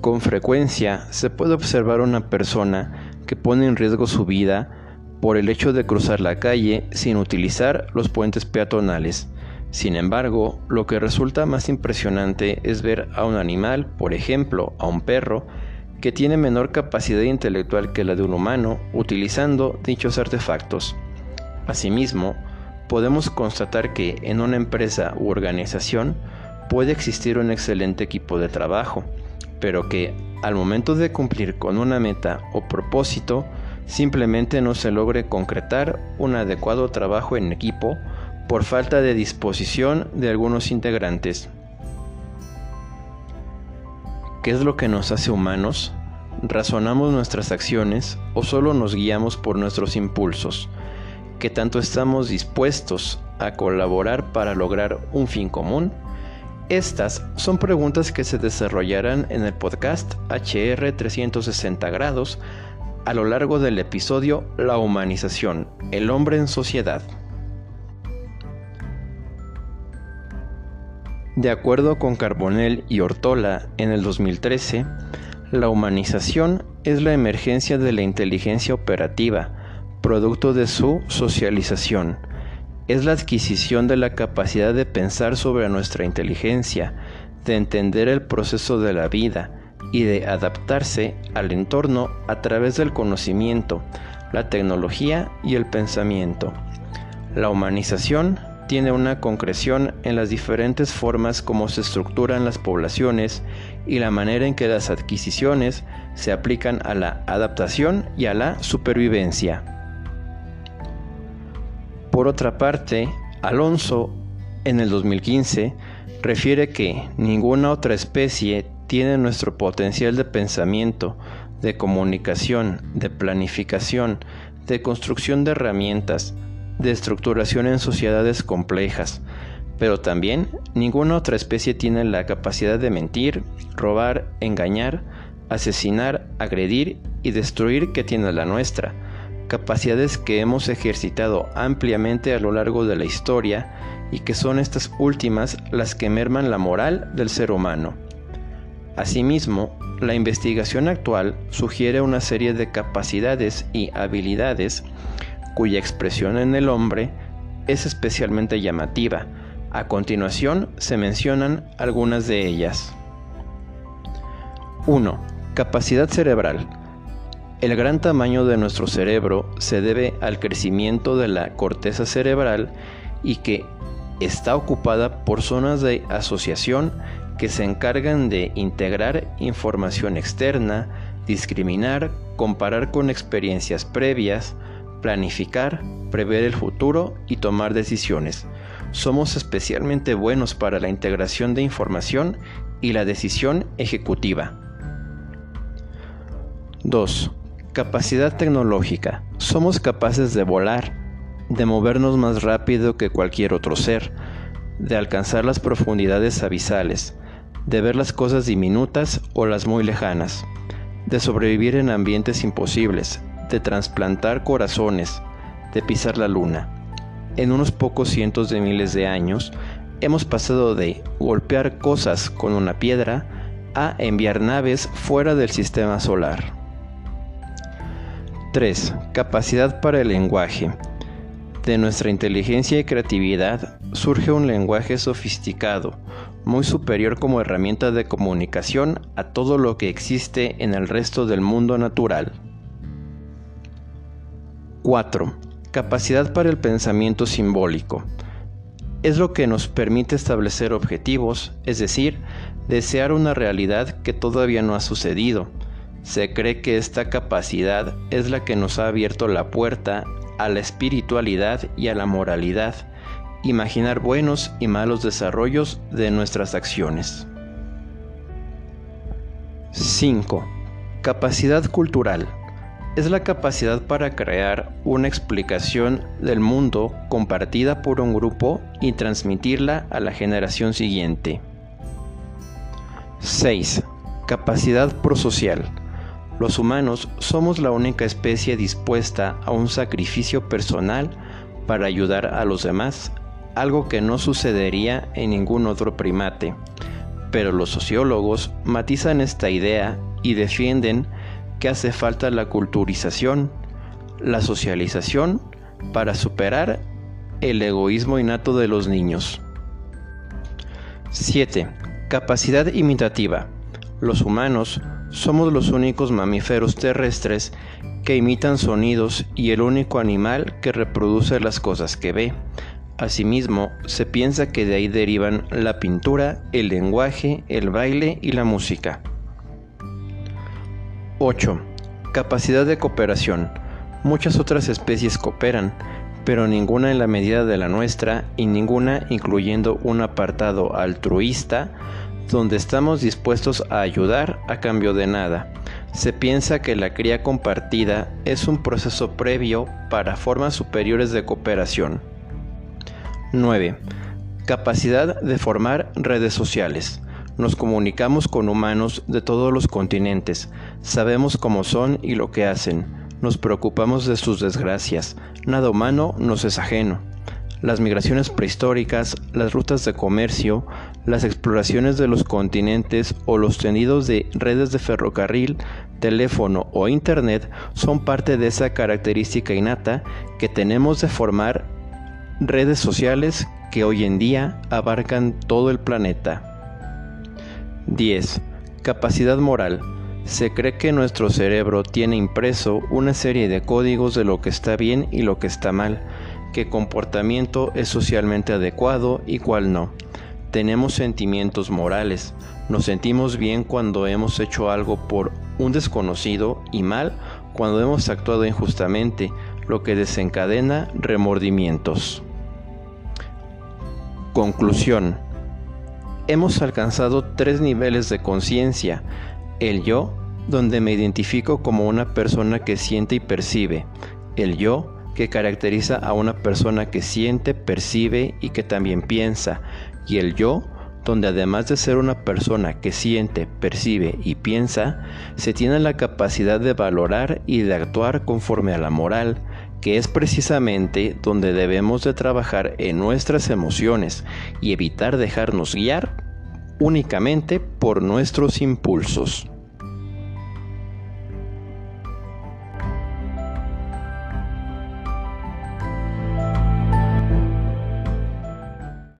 Con frecuencia se puede observar una persona que pone en riesgo su vida por el hecho de cruzar la calle sin utilizar los puentes peatonales. Sin embargo, lo que resulta más impresionante es ver a un animal, por ejemplo, a un perro, que tiene menor capacidad intelectual que la de un humano utilizando dichos artefactos. Asimismo, podemos constatar que en una empresa u organización puede existir un excelente equipo de trabajo, pero que al momento de cumplir con una meta o propósito, simplemente no se logre concretar un adecuado trabajo en equipo por falta de disposición de algunos integrantes. ¿Qué es lo que nos hace humanos? ¿Razonamos nuestras acciones o solo nos guiamos por nuestros impulsos? ¿Qué tanto estamos dispuestos a colaborar para lograr un fin común? Estas son preguntas que se desarrollarán en el podcast HR 360 grados a lo largo del episodio La humanización, el hombre en sociedad. De acuerdo con Carbonell y Ortola en el 2013, la humanización es la emergencia de la inteligencia operativa, producto de su socialización. Es la adquisición de la capacidad de pensar sobre nuestra inteligencia, de entender el proceso de la vida, y de adaptarse al entorno a través del conocimiento, la tecnología y el pensamiento. La humanización tiene una concreción en las diferentes formas como se estructuran las poblaciones y la manera en que las adquisiciones se aplican a la adaptación y a la supervivencia. Por otra parte, Alonso, en el 2015, refiere que ninguna otra especie tiene nuestro potencial de pensamiento, de comunicación, de planificación, de construcción de herramientas, de estructuración en sociedades complejas, pero también ninguna otra especie tiene la capacidad de mentir, robar, engañar, asesinar, agredir y destruir que tiene la nuestra, capacidades que hemos ejercitado ampliamente a lo largo de la historia y que son estas últimas las que merman la moral del ser humano. Asimismo, la investigación actual sugiere una serie de capacidades y habilidades cuya expresión en el hombre es especialmente llamativa. A continuación se mencionan algunas de ellas. 1. Capacidad cerebral. El gran tamaño de nuestro cerebro se debe al crecimiento de la corteza cerebral y que está ocupada por zonas de asociación que se encargan de integrar información externa, discriminar, comparar con experiencias previas, planificar, prever el futuro y tomar decisiones. Somos especialmente buenos para la integración de información y la decisión ejecutiva. 2. Capacidad tecnológica. Somos capaces de volar, de movernos más rápido que cualquier otro ser, de alcanzar las profundidades abisales, de ver las cosas diminutas o las muy lejanas, de sobrevivir en ambientes imposibles, de trasplantar corazones, de pisar la luna. En unos pocos cientos de miles de años, hemos pasado de golpear cosas con una piedra a enviar naves fuera del sistema solar. 3. Capacidad para el lenguaje. De nuestra inteligencia y creatividad surge un lenguaje sofisticado, muy superior como herramienta de comunicación a todo lo que existe en el resto del mundo natural. 4. Capacidad para el pensamiento simbólico. Es lo que nos permite establecer objetivos, es decir, desear una realidad que todavía no ha sucedido. Se cree que esta capacidad es la que nos ha abierto la puerta a la espiritualidad y a la moralidad, imaginar buenos y malos desarrollos de nuestras acciones. 5. Capacidad cultural. Es la capacidad para crear una explicación del mundo compartida por un grupo y transmitirla a la generación siguiente. 6. Capacidad prosocial. Los humanos somos la única especie dispuesta a un sacrificio personal para ayudar a los demás algo que no sucedería en ningún otro primate. pero los sociólogos matizan esta idea y defienden que hace falta la culturización, la socialización para superar el egoísmo innato de los niños. 7. Capacidad imitativa. Los humanos somos los únicos mamíferos terrestres que imitan sonidos y el único animal que reproduce las cosas que ve. Asimismo, se piensa que de ahí derivan la pintura, el lenguaje, el baile y la música. 8. Capacidad de cooperación. Muchas otras especies cooperan, pero ninguna en la medida de la nuestra y ninguna incluyendo un apartado altruista donde estamos dispuestos a ayudar a cambio de nada. Se piensa que la cría compartida es un proceso previo para formas superiores de cooperación. 9. Capacidad de formar redes sociales. Nos comunicamos con humanos de todos los continentes, sabemos cómo son y lo que hacen nos preocupamos de sus desgracias, nada humano nos es ajeno. Las migraciones prehistóricas, las rutas de comercio, las exploraciones de los continentes o los tendidos de redes de ferrocarril, teléfono o internet son parte de esa característica innata que tenemos de formar redes sociales que hoy en día abarcan todo el planeta. 10. Capacidad moral. Se cree que nuestro cerebro tiene impreso una serie de códigos de lo que está bien y lo que está mal, qué comportamiento es socialmente adecuado y cuál no. Tenemos sentimientos morales, nos sentimos bien cuando hemos hecho algo por un desconocido y mal cuando hemos actuado injustamente, lo que desencadena remordimientos. Conclusión. Hemos alcanzado tres niveles de conciencia, el yo, donde me identifico como una persona que siente y percibe. El yo, que caracteriza a una persona que siente, percibe y que también piensa. Y el yo, donde además de ser una persona que siente, percibe y piensa, se tiene la capacidad de valorar y de actuar conforme a la moral, que es precisamente donde debemos de trabajar en nuestras emociones y evitar dejarnos guiar únicamente por nuestros impulsos.